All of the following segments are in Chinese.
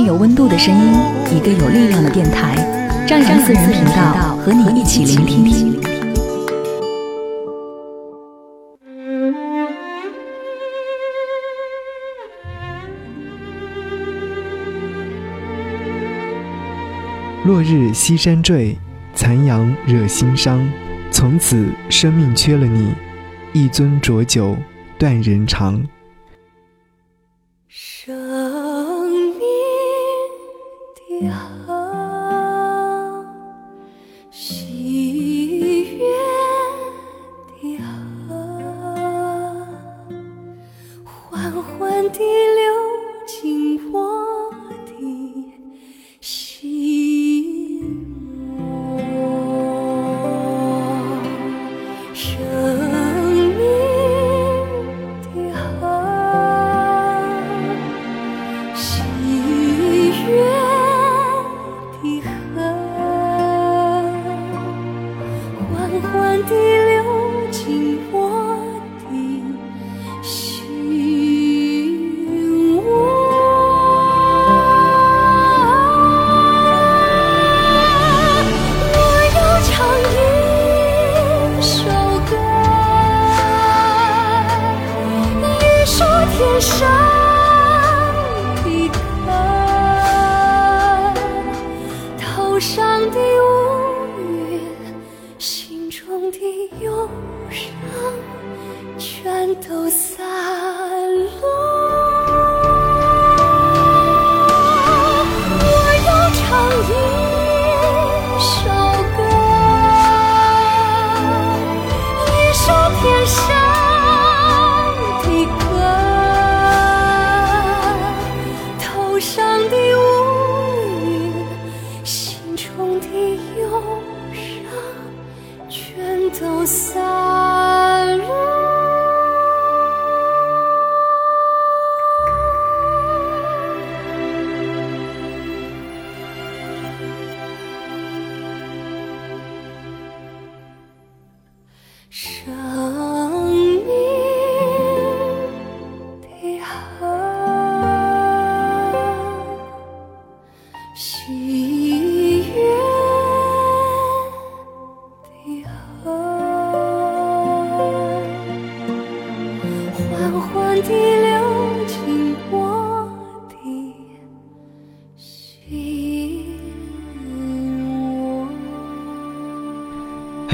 有温度的声音，一个有力量的电台，张扬私人频道和你一起聆听。落日西山坠，残阳惹心伤。从此生命缺了你，一樽浊酒断人肠。好天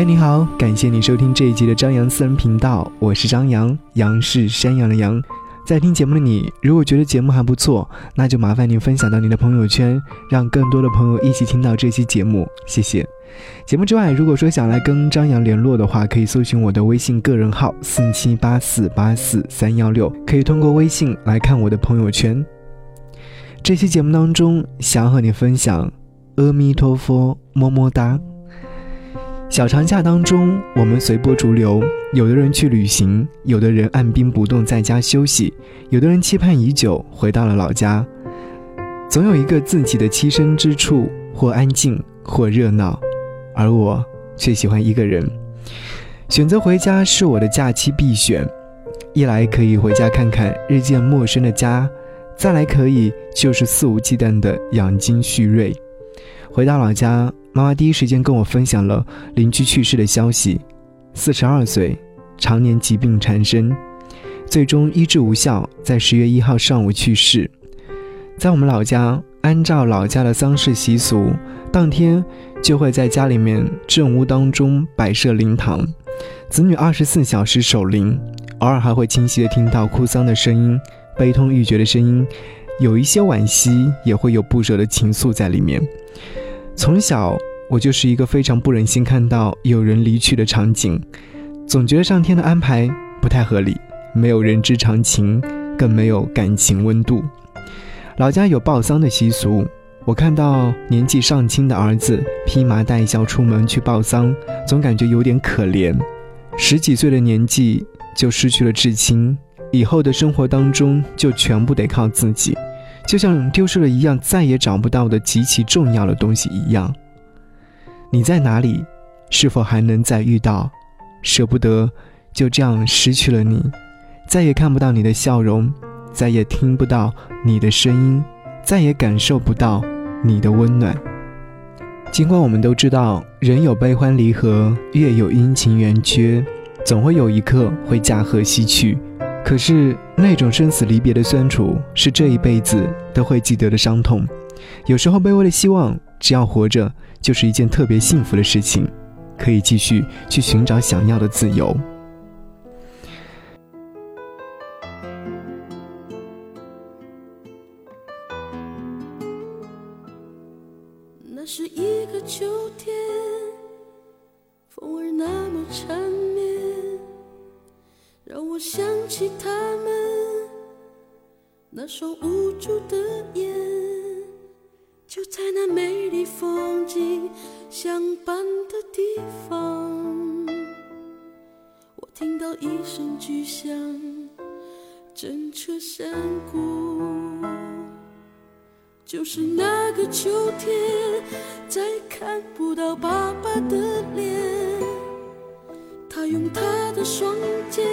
你好，感谢你收听这一集的张扬私人频道，我是张扬，杨是山羊的羊。在听节目的你，如果觉得节目还不错，那就麻烦您分享到你的朋友圈，让更多的朋友一起听到这期节目，谢谢。节目之外，如果说想来跟张扬联络的话，可以搜寻我的微信个人号四七八四八四三幺六，可以通过微信来看我的朋友圈。这期节目当中，想和你分享阿弥陀佛，么么哒。小长假当中，我们随波逐流，有的人去旅行，有的人按兵不动在家休息，有的人期盼已久回到了老家。总有一个自己的栖身之处，或安静，或热闹，而我却喜欢一个人。选择回家是我的假期必选，一来可以回家看看日渐陌生的家，再来可以就是肆无忌惮的养精蓄锐。回到老家，妈妈第一时间跟我分享了邻居去世的消息，四十二岁，常年疾病缠身，最终医治无效，在十月一号上午去世。在我们老家，按照老家的丧事习俗，当天就会在家里面正屋当中摆设灵堂，子女二十四小时守灵，偶尔还会清晰的听到哭丧的声音、悲痛欲绝的声音，有一些惋惜，也会有不舍的情愫在里面。从小，我就是一个非常不忍心看到有人离去的场景，总觉得上天的安排不太合理，没有人之常情，更没有感情温度。老家有报丧的习俗，我看到年纪尚轻的儿子披麻戴孝出门去报丧，总感觉有点可怜。十几岁的年纪就失去了至亲，以后的生活当中就全部得靠自己，就像丢失了一样再也找不到的极其重要的东西一样。你在哪里？是否还能再遇到？舍不得就这样失去了你，再也看不到你的笑容，再也听不到你的声音，再也感受不到。你的温暖。尽管我们都知道，人有悲欢离合，月有阴晴圆缺，总会有一刻会驾鹤西去。可是那种生死离别的酸楚，是这一辈子都会记得的伤痛。有时候卑微的希望，只要活着，就是一件特别幸福的事情，可以继续去寻找想要的自由。双无助的眼。就在那美丽风景相伴的地方，我听到一声巨响，震彻山谷。就是那个秋天，再看不到爸爸的脸。他用他的双肩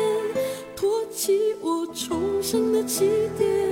托起我重生的起点，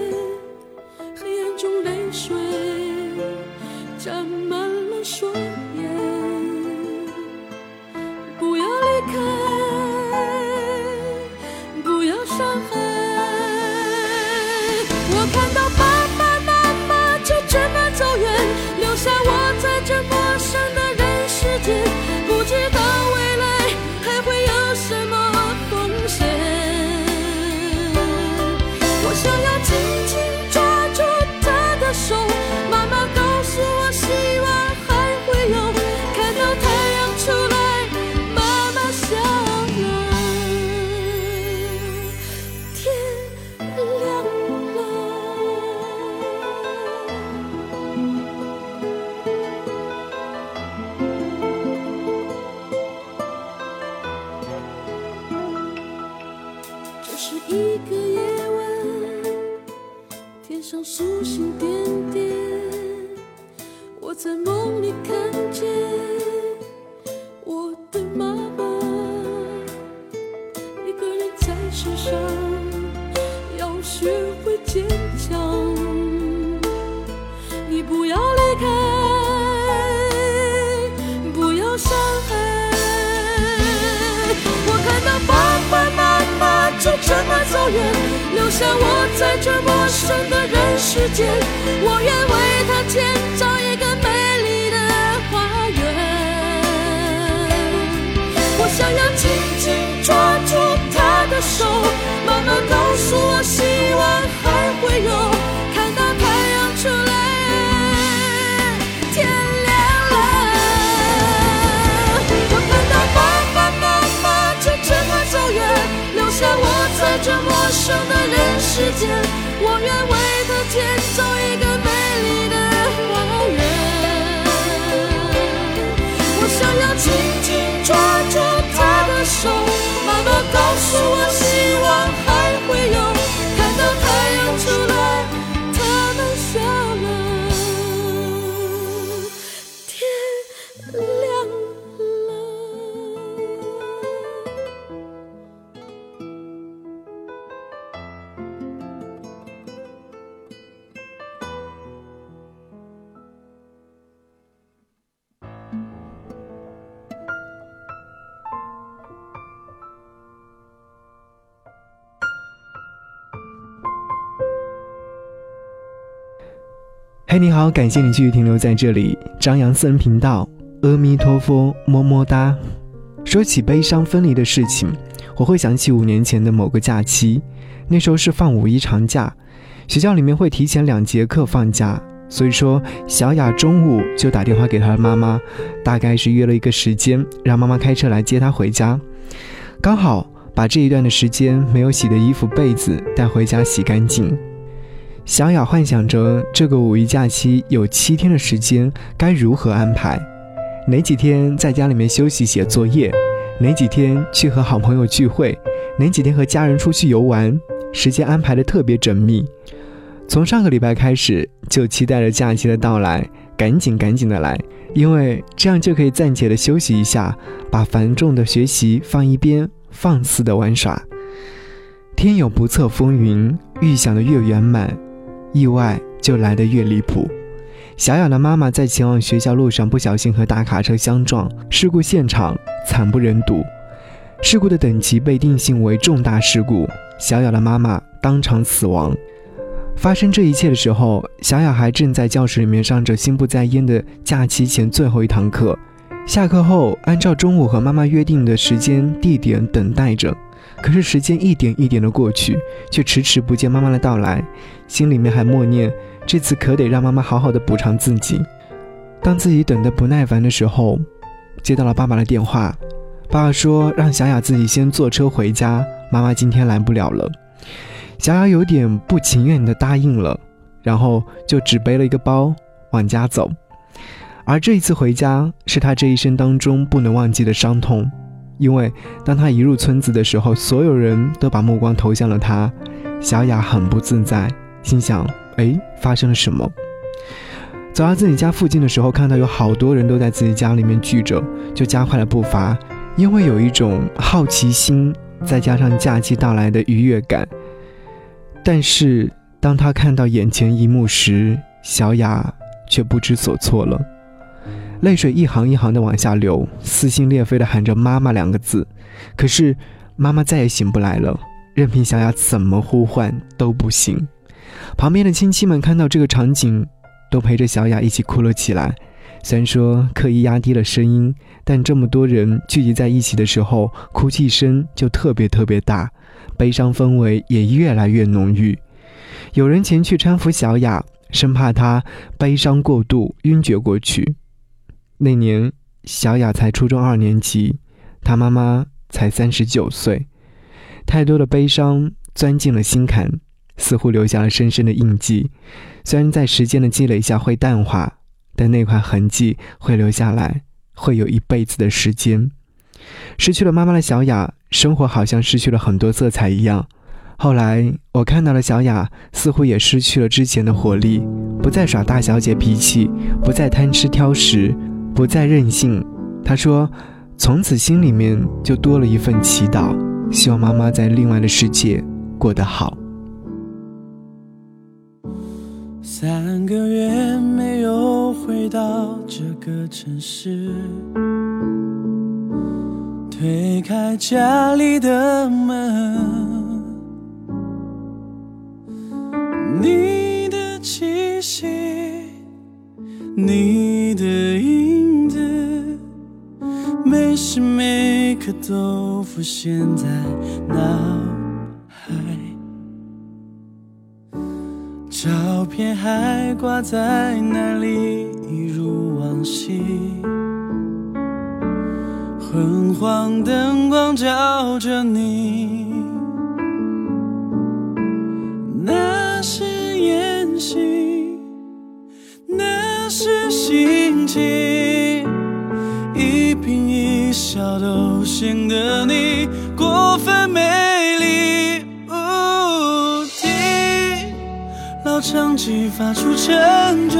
下我在这陌生的人世间。我愿为他建造一个美丽的花园。我想要紧紧抓住他的手，慢慢告诉我，希望还会有，陌生的人世间。我愿为他建造你好，感谢你继续停留在这里。张扬私人频道，阿弥陀佛，么么哒。说起悲伤分离的事情，我会想起五年前的某个假期，那时候是放五一长假，学校里面会提前两节课放假，所以说小雅中午就打电话给她的妈妈，大概是约了一个时间，让妈妈开车来接她回家。刚好把这一段的时间没有洗的衣服、被子带回家洗干净。小雅幻想着这个五一假期有七天的时间该如何安排，哪几天在家里面休息写作业，哪几天去和好朋友聚会，哪几天和家人出去游玩，时间安排的特别缜密。从上个礼拜开始就期待着假期的到来，赶紧赶紧的来，因为这样就可以暂且的休息一下，把繁重的学习放一边，放肆的玩耍。天有不测风云，预想的越圆满。意外就来得越离谱。小雅的妈妈在前往学校路上不小心和大卡车相撞，事故现场惨不忍睹。事故的等级被定性为重大事故，小雅的妈妈当场死亡。发生这一切的时候，小雅还正在教室里面上着心不在焉的假期前最后一堂课。下课后，按照中午和妈妈约定的时间地点等待着。可是时间一点一点的过去，却迟迟不见妈妈的到来，心里面还默念：这次可得让妈妈好好的补偿自己。当自己等得不耐烦的时候，接到了爸爸的电话，爸爸说让小雅自己先坐车回家，妈妈今天来不了了。小雅有点不情愿的答应了，然后就只背了一个包往家走。而这一次回家，是他这一生当中不能忘记的伤痛。因为当他一入村子的时候，所有人都把目光投向了他。小雅很不自在，心想：哎，发生了什么？走到自己家附近的时候，看到有好多人都在自己家里面聚着，就加快了步伐，因为有一种好奇心，再加上假期到来的愉悦感。但是当他看到眼前一幕时，小雅却不知所措了。泪水一行一行的往下流，撕心裂肺的喊着“妈妈”两个字，可是妈妈再也醒不来了，任凭小雅怎么呼唤都不醒。旁边的亲戚们看到这个场景，都陪着小雅一起哭了起来。虽然说刻意压低了声音，但这么多人聚集在一起的时候，哭泣声就特别特别大，悲伤氛围也越来越浓郁。有人前去搀扶小雅，生怕她悲伤过度晕厥过去。那年，小雅才初中二年级，她妈妈才三十九岁。太多的悲伤钻进了心坎，似乎留下了深深的印记。虽然在时间的积累下会淡化，但那块痕迹会留下来，会有一辈子的时间。失去了妈妈的小雅，生活好像失去了很多色彩一样。后来，我看到了小雅，似乎也失去了之前的活力，不再耍大小姐脾气，不再贪吃挑食。不再任性，他说：“从此心里面就多了一份祈祷，希望妈妈在另外的世界过得好。”三个月没有回到这个城市，推开家里的门，你的气息，你每时每刻都浮现在脑海，照片还挂在那里，一如往昔。昏黄灯光照着你，那是演戏，那是心情。笑都显得你过分美丽。听老唱机发出沉重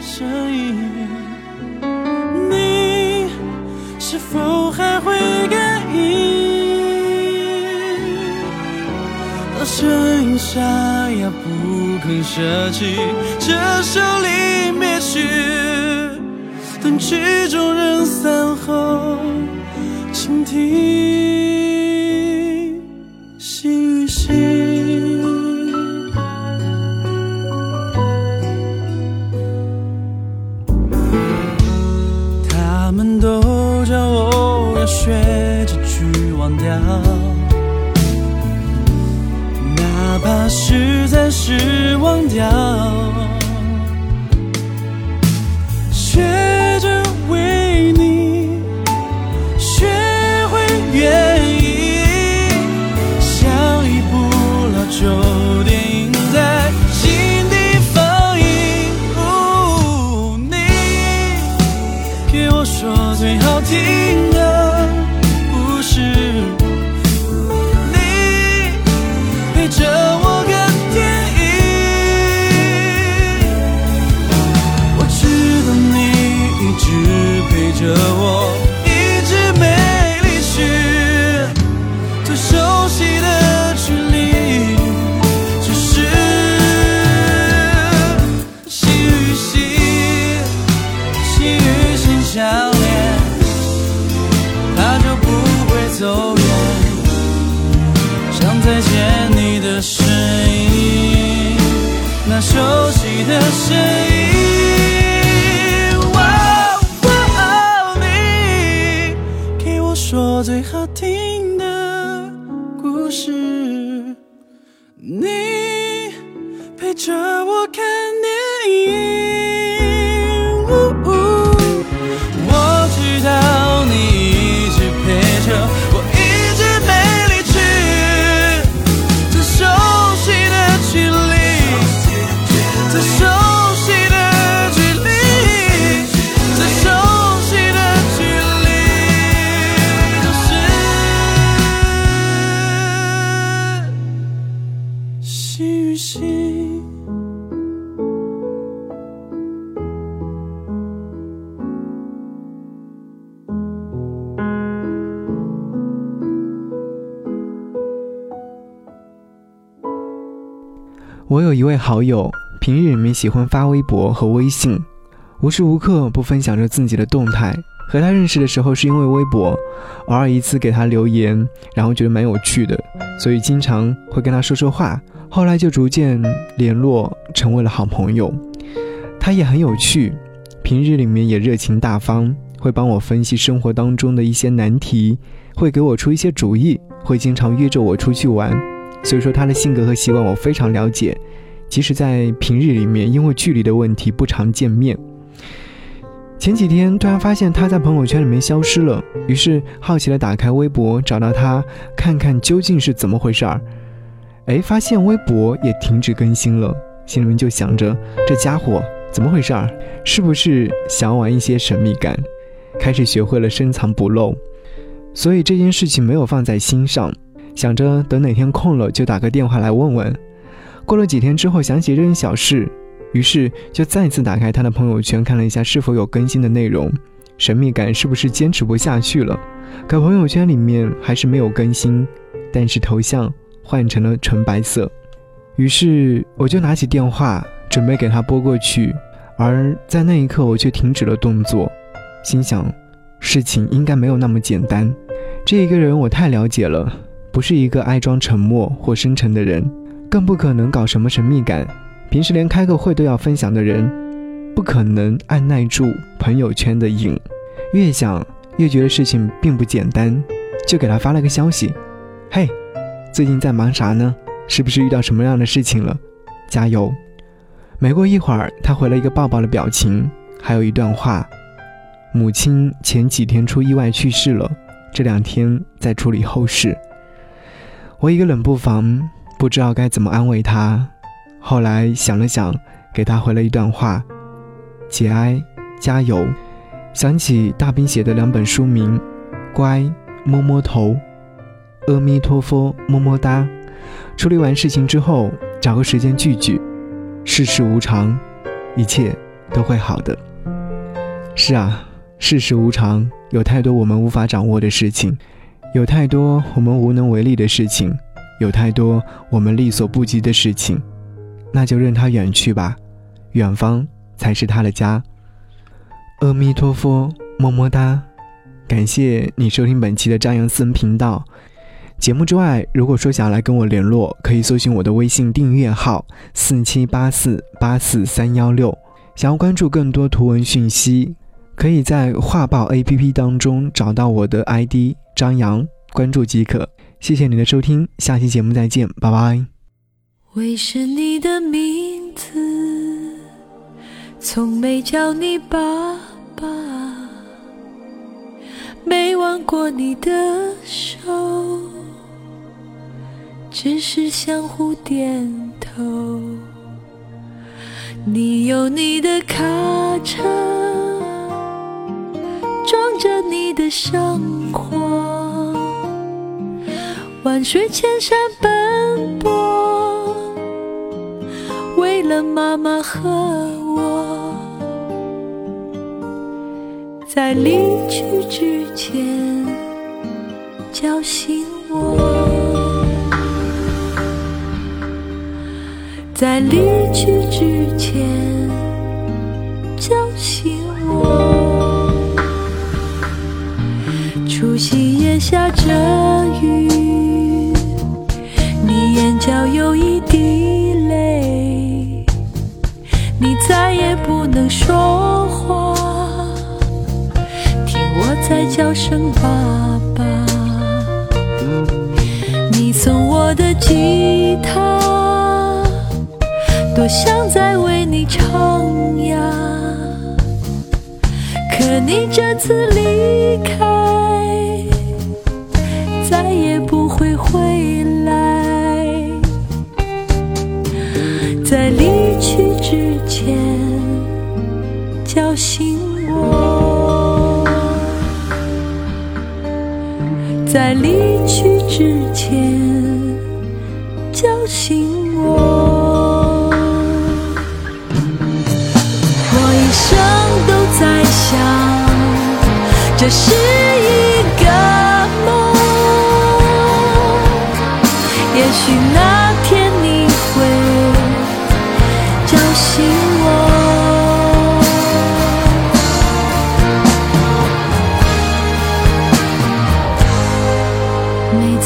声音，你是否还会感应？当声音？沙哑，不肯舍弃这首离别曲。等曲终人散后，倾听心与心。他们都叫我要学着去忘掉，哪怕是暂时忘掉。我有一位好友，平日里面喜欢发微博和微信，无时无刻不分享着自己的动态。和他认识的时候是因为微博，偶尔一次给他留言，然后觉得蛮有趣的，所以经常会跟他说说话。后来就逐渐联络，成为了好朋友。他也很有趣，平日里面也热情大方，会帮我分析生活当中的一些难题，会给我出一些主意，会经常约着我出去玩。所以说他的性格和习惯我非常了解，即使在平日里面因为距离的问题不常见面。前几天突然发现他在朋友圈里面消失了，于是好奇的打开微博找到他，看看究竟是怎么回事儿。哎，发现微博也停止更新了，心里面就想着这家伙怎么回事儿？是不是想玩一些神秘感？开始学会了深藏不露，所以这件事情没有放在心上。想着等哪天空了就打个电话来问问。过了几天之后，想起这件小事，于是就再次打开他的朋友圈看了一下是否有更新的内容。神秘感是不是坚持不下去了？可朋友圈里面还是没有更新，但是头像换成了纯白色。于是我就拿起电话准备给他拨过去，而在那一刻我却停止了动作，心想事情应该没有那么简单。这一个人我太了解了。不是一个爱装沉默或深沉的人，更不可能搞什么神秘感。平时连开个会都要分享的人，不可能按耐住朋友圈的瘾。越想越觉得事情并不简单，就给他发了个消息：“嘿，最近在忙啥呢？是不是遇到什么样的事情了？加油！”没过一会儿，他回了一个抱抱的表情，还有一段话：“母亲前几天出意外去世了，这两天在处理后事。”我一个冷不防，不知道该怎么安慰他。后来想了想，给他回了一段话：“节哀，加油。”想起大兵写的两本书名：《乖，摸摸头》，《阿弥陀佛，么么哒》。处理完事情之后，找个时间聚聚。世事无常，一切都会好的。是啊，世事无常，有太多我们无法掌握的事情。有太多我们无能为力的事情，有太多我们力所不及的事情，那就任它远去吧，远方才是他的家。阿弥陀佛，么么哒！感谢你收听本期的张扬私人频道。节目之外，如果说想要来跟我联络，可以搜寻我的微信订阅号四七八四八四三幺六。想要关注更多图文讯息，可以在画报 APP 当中找到我的 ID。张扬，关注即可。谢谢你的收听，下期节目再见，拜拜。为是你的名字，从没叫你爸爸，没挽过你的手，只是相互点头。你有你的卡车，装着你的生活。万水千山奔波，为了妈妈和我，在离去之前叫醒我，在离去之前叫醒我。夕夜下着雨。你眼角有一滴泪，你再也不能说话，听我在叫声爸爸。你送我的吉他，多想再为你唱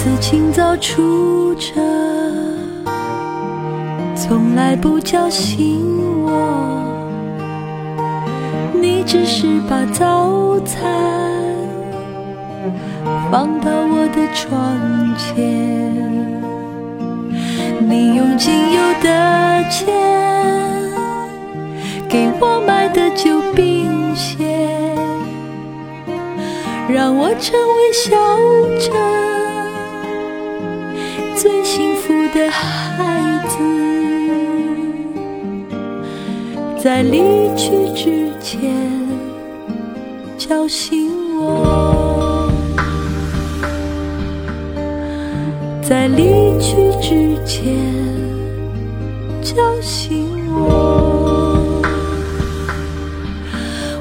次清早出车，从来不叫醒我。你只是把早餐放到我的窗前，你用仅有的钱给我买的旧冰鞋。让我成为小镇的孩子，在离去之前叫醒我，在离去之前叫醒我。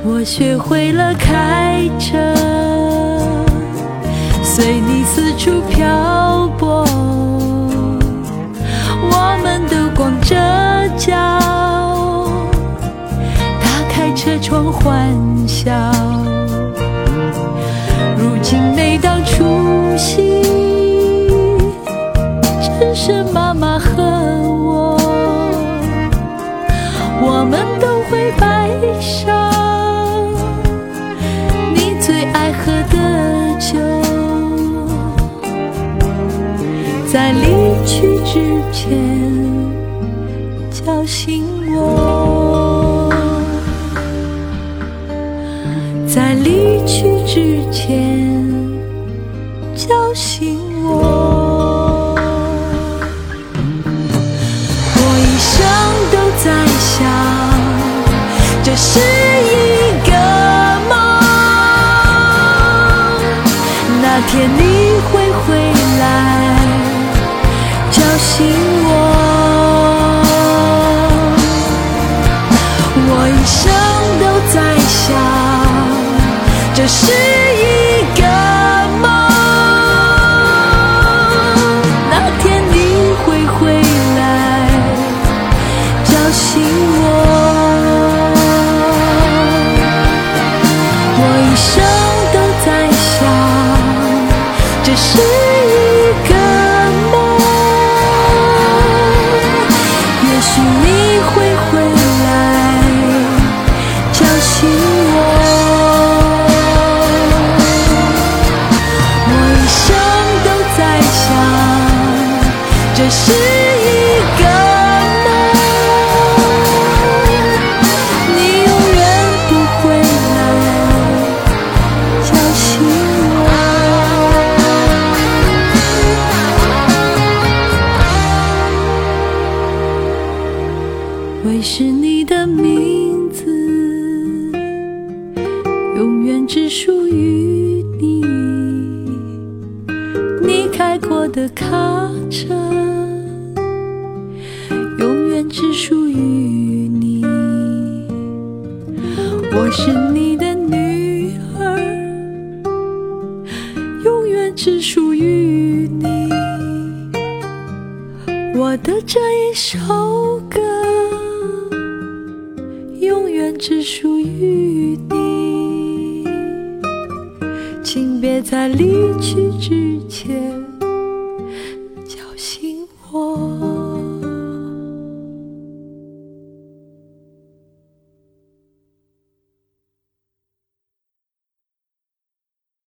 我学会了开车，随你四处漂泊。窗欢笑。如今每当除夕，只剩妈妈和我。我们都会摆上你最爱喝的酒，在离去之前叫醒我，前叫醒我。我一生都在想，这是一个梦。那天你会回来叫醒我。我一生都在想，这是永远只属于你。你开过的卡车，永远只属于你。我是你的女儿，永远只属于你。我的这一首歌，永远只属离去之